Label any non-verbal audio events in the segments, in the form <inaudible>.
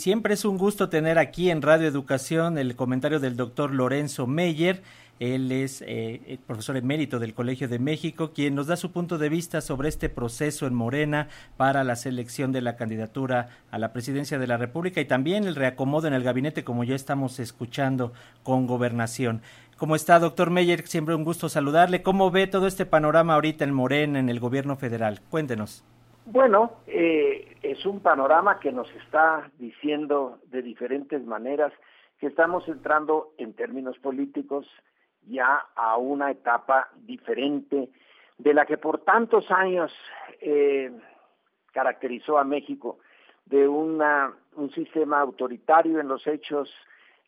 Siempre es un gusto tener aquí en Radio Educación el comentario del doctor Lorenzo Meyer. Él es eh, profesor emérito del Colegio de México, quien nos da su punto de vista sobre este proceso en Morena para la selección de la candidatura a la presidencia de la República y también el reacomodo en el gabinete, como ya estamos escuchando con gobernación. ¿Cómo está, doctor Meyer? Siempre un gusto saludarle. ¿Cómo ve todo este panorama ahorita en Morena, en el gobierno federal? Cuéntenos. Bueno, eh, es un panorama que nos está diciendo de diferentes maneras que estamos entrando en términos políticos ya a una etapa diferente de la que por tantos años eh, caracterizó a México, de una, un sistema autoritario en los hechos,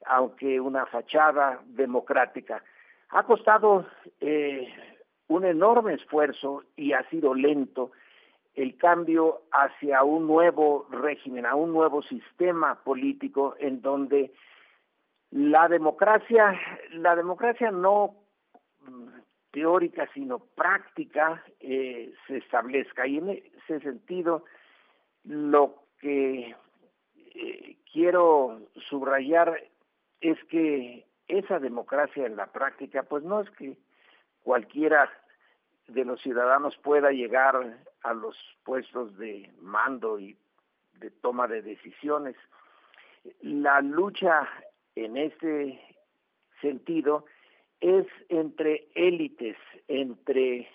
aunque una fachada democrática. Ha costado eh, un enorme esfuerzo y ha sido lento el cambio hacia un nuevo régimen, a un nuevo sistema político en donde la democracia, la democracia no mm, teórica sino práctica eh, se establezca. Y en ese sentido lo que eh, quiero subrayar es que esa democracia en la práctica pues no es que cualquiera de los ciudadanos pueda llegar a los puestos de mando y de toma de decisiones. La lucha en este sentido es entre élites, entre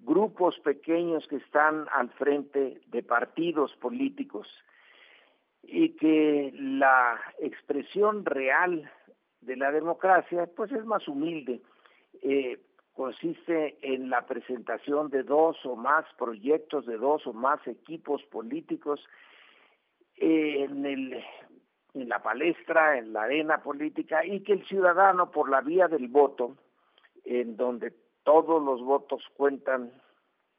grupos pequeños que están al frente de partidos políticos y que la expresión real de la democracia pues es más humilde. Eh, consiste en la presentación de dos o más proyectos, de dos o más equipos políticos en, el, en la palestra, en la arena política, y que el ciudadano, por la vía del voto, en donde todos los votos cuentan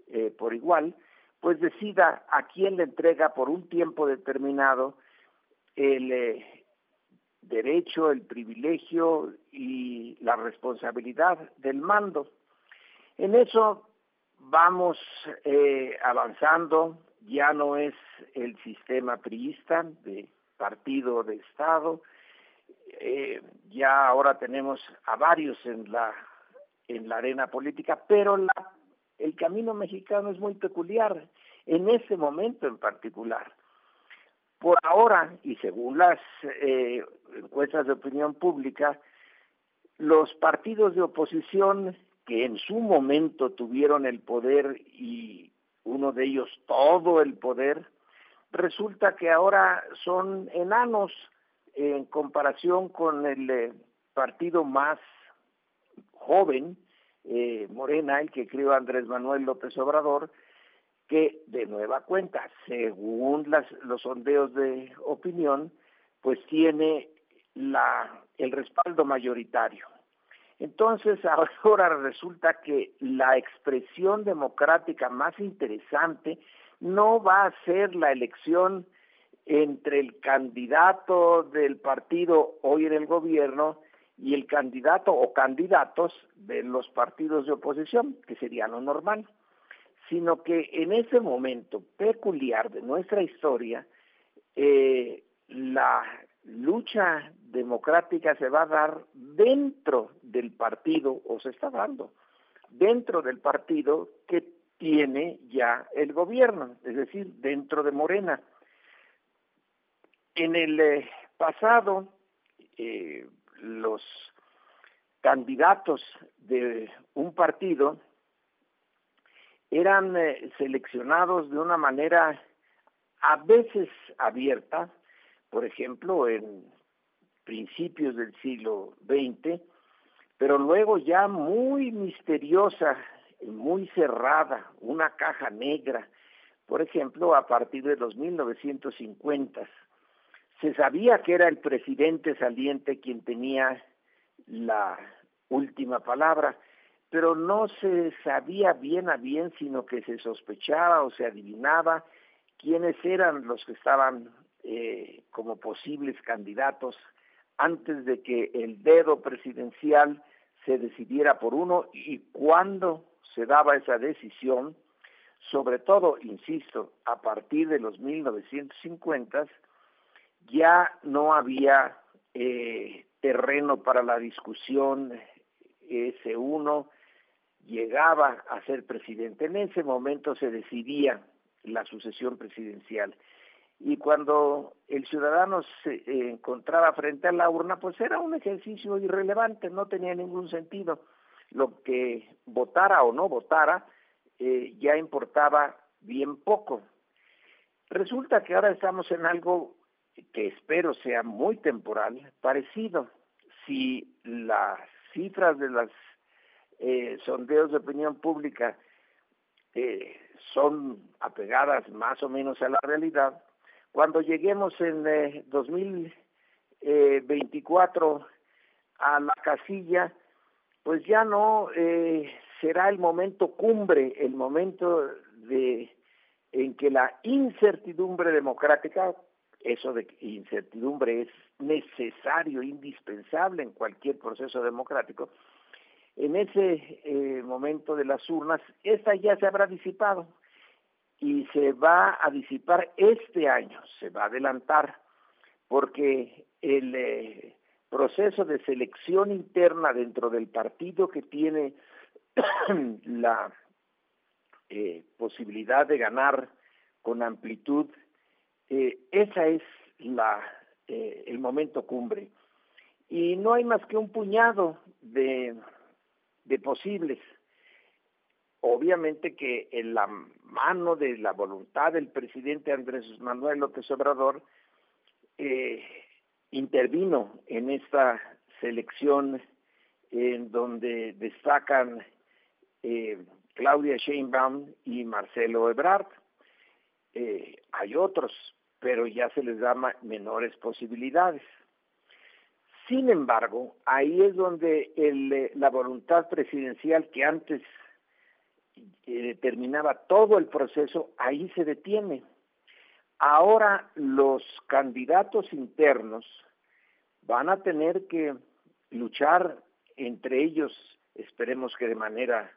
eh, por igual, pues decida a quién le entrega por un tiempo determinado el, eh, derecho, el privilegio y la responsabilidad del mando. En eso vamos eh, avanzando, ya no es el sistema priista de partido de Estado, eh, ya ahora tenemos a varios en la en la arena política, pero la, el camino mexicano es muy peculiar en ese momento en particular. Por ahora, y según las eh, encuestas de opinión pública, los partidos de oposición que en su momento tuvieron el poder y uno de ellos todo el poder, resulta que ahora son enanos en comparación con el eh, partido más joven, eh, Morena, el que creó Andrés Manuel López Obrador, que de nueva cuenta, según las, los sondeos de opinión, pues tiene la, el respaldo mayoritario. Entonces <laughs> ahora resulta que la expresión democrática más interesante no va a ser la elección entre el candidato del partido hoy en el gobierno y el candidato o candidatos de los partidos de oposición, que sería lo normal sino que en ese momento peculiar de nuestra historia, eh, la lucha democrática se va a dar dentro del partido, o se está dando, dentro del partido que tiene ya el gobierno, es decir, dentro de Morena. En el eh, pasado, eh, los candidatos de un partido eran eh, seleccionados de una manera a veces abierta, por ejemplo, en principios del siglo XX, pero luego ya muy misteriosa, muy cerrada, una caja negra, por ejemplo, a partir de los 1950. Se sabía que era el presidente saliente quien tenía la última palabra, pero no se sabía bien a bien, sino que se sospechaba o se adivinaba quiénes eran los que estaban eh, como posibles candidatos antes de que el dedo presidencial se decidiera por uno y cuándo se daba esa decisión, sobre todo, insisto, a partir de los 1950, ya no había eh, terreno para la discusión, ese uno llegaba a ser presidente. En ese momento se decidía la sucesión presidencial. Y cuando el ciudadano se encontraba frente a la urna, pues era un ejercicio irrelevante, no tenía ningún sentido. Lo que votara o no votara eh, ya importaba bien poco. Resulta que ahora estamos en algo que espero sea muy temporal, parecido. Si las cifras de los eh, sondeos de opinión pública eh, son apegadas más o menos a la realidad, cuando lleguemos en 2024 a la casilla, pues ya no eh, será el momento cumbre, el momento de en que la incertidumbre democrática, eso de incertidumbre es necesario, indispensable en cualquier proceso democrático, en ese eh, momento de las urnas, esta ya se habrá disipado y se va a disipar este año, se va a adelantar, porque el eh, proceso de selección interna dentro del partido que tiene <clears throat> la eh, posibilidad de ganar con amplitud, eh, esa es la el momento cumbre. Y no hay más que un puñado de, de posibles. Obviamente que en la mano de la voluntad del presidente Andrés Manuel López Obrador eh, intervino en esta selección en donde destacan eh, Claudia Sheinbaum y Marcelo Ebrard. Eh, hay otros, pero ya se les da menores posibilidades. Sin embargo, ahí es donde el, la voluntad presidencial que antes determinaba todo el proceso, ahí se detiene. Ahora los candidatos internos van a tener que luchar entre ellos, esperemos que de manera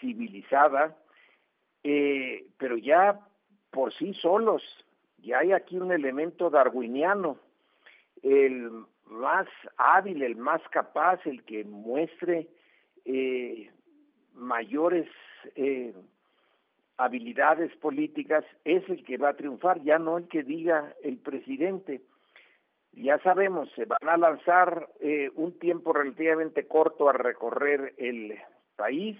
civilizada, eh, pero ya por sí solos. Ya hay aquí un elemento darwiniano. El más hábil, el más capaz, el que muestre eh, mayores eh, habilidades políticas es el que va a triunfar, ya no el que diga el presidente. Ya sabemos, se van a lanzar eh, un tiempo relativamente corto a recorrer el país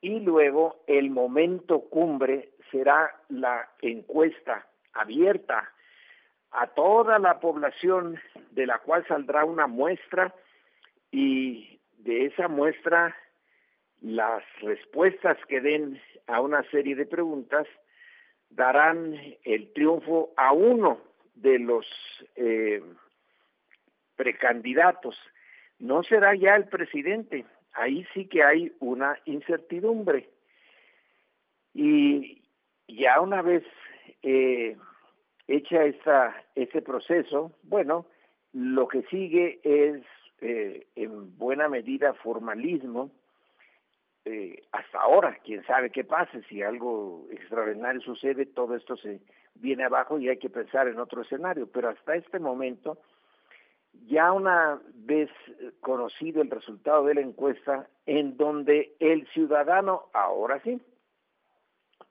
y luego el momento cumbre será la encuesta abierta a toda la población de la cual saldrá una muestra y de esa muestra las respuestas que den a una serie de preguntas darán el triunfo a uno de los eh, precandidatos. No será ya el presidente, ahí sí que hay una incertidumbre. Y ya una vez eh, hecha esta, este proceso, bueno, lo que sigue es eh, en buena medida formalismo, eh, hasta ahora, quién sabe qué pase, si algo extraordinario sucede, todo esto se viene abajo y hay que pensar en otro escenario, pero hasta este momento, ya una vez conocido el resultado de la encuesta, en donde el ciudadano, ahora sí,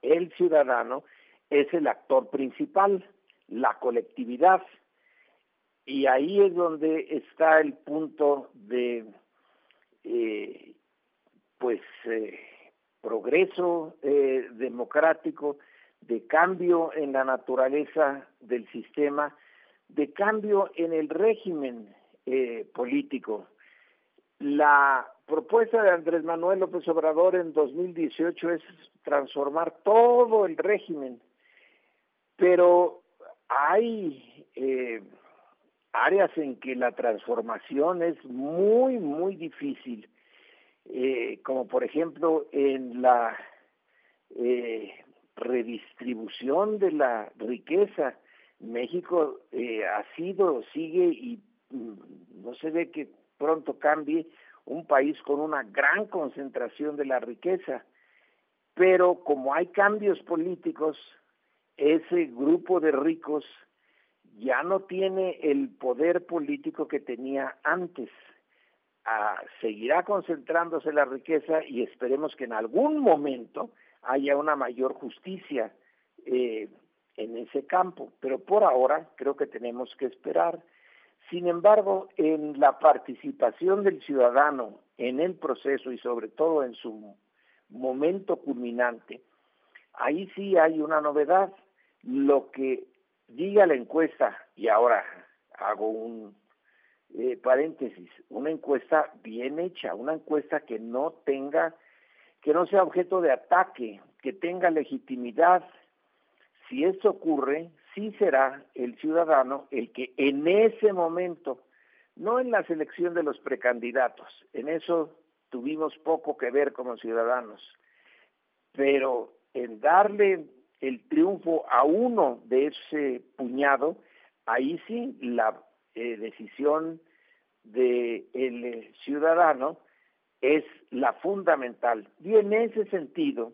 el ciudadano es el actor principal, la colectividad, y ahí es donde está el punto de eh, pues eh, progreso eh, democrático, de cambio en la naturaleza del sistema, de cambio en el régimen político. La propuesta de Andrés Manuel López Obrador en 2018 es transformar todo el régimen, pero hay áreas en que la transformación es muy, muy difícil eh, como por ejemplo en la eh, redistribución de la riqueza. México eh, ha sido, sigue y mm, no se ve que pronto cambie un país con una gran concentración de la riqueza, pero como hay cambios políticos, ese grupo de ricos ya no tiene el poder político que tenía antes. Ah, seguirá concentrándose la riqueza y esperemos que en algún momento haya una mayor justicia eh, en ese campo, pero por ahora creo que tenemos que esperar. Sin embargo, en la participación del ciudadano en el proceso y sobre todo en su momento culminante, ahí sí hay una novedad. Lo que diga la encuesta, y ahora hago un eh, paréntesis, una encuesta bien hecha, una encuesta que no tenga, que no sea objeto de ataque, que tenga legitimidad. Si eso ocurre, sí será el ciudadano el que en ese momento, no en la selección de los precandidatos, en eso tuvimos poco que ver como ciudadanos, pero en darle el triunfo a uno de ese puñado, ahí sí la eh, decisión del el ciudadano es la fundamental. Y en ese sentido,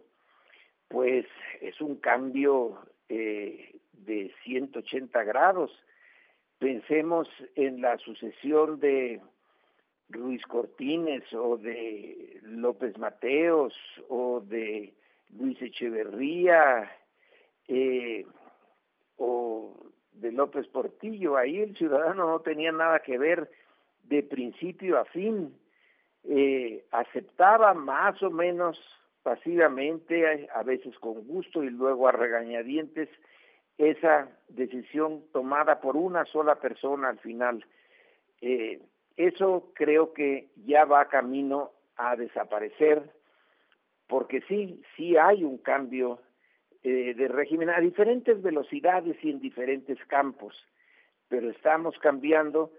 pues es un cambio eh, de 180 grados. Pensemos en la sucesión de Luis Cortines o de López Mateos o de Luis Echeverría eh, o de López Portillo. Ahí el ciudadano no tenía nada que ver de principio a fin. Eh, aceptaba más o menos pasivamente, a veces con gusto y luego a regañadientes, esa decisión tomada por una sola persona al final. Eh, eso creo que ya va camino a desaparecer, porque sí, sí hay un cambio eh, de régimen a diferentes velocidades y en diferentes campos, pero estamos cambiando.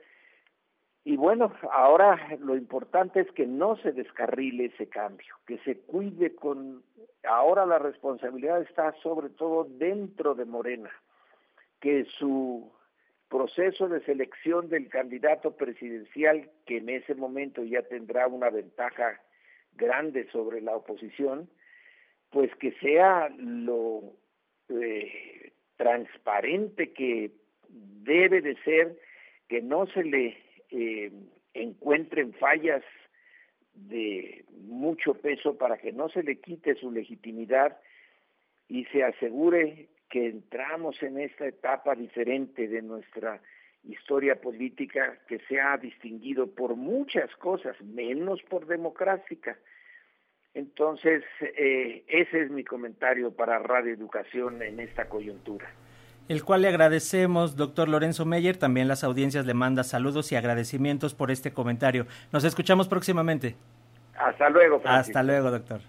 Y bueno, ahora lo importante es que no se descarrile ese cambio, que se cuide con... Ahora la responsabilidad está sobre todo dentro de Morena, que su proceso de selección del candidato presidencial, que en ese momento ya tendrá una ventaja grande sobre la oposición, pues que sea lo eh, transparente que debe de ser, que no se le eh, encuentren fallas de mucho peso para que no se le quite su legitimidad y se asegure que entramos en esta etapa diferente de nuestra historia política que se ha distinguido por muchas cosas, menos por democrática. Entonces, eh, ese es mi comentario para Radio Educación en esta coyuntura el cual le agradecemos, doctor Lorenzo Meyer. También las audiencias le manda saludos y agradecimientos por este comentario. Nos escuchamos próximamente. Hasta luego. Hasta luego, doctor.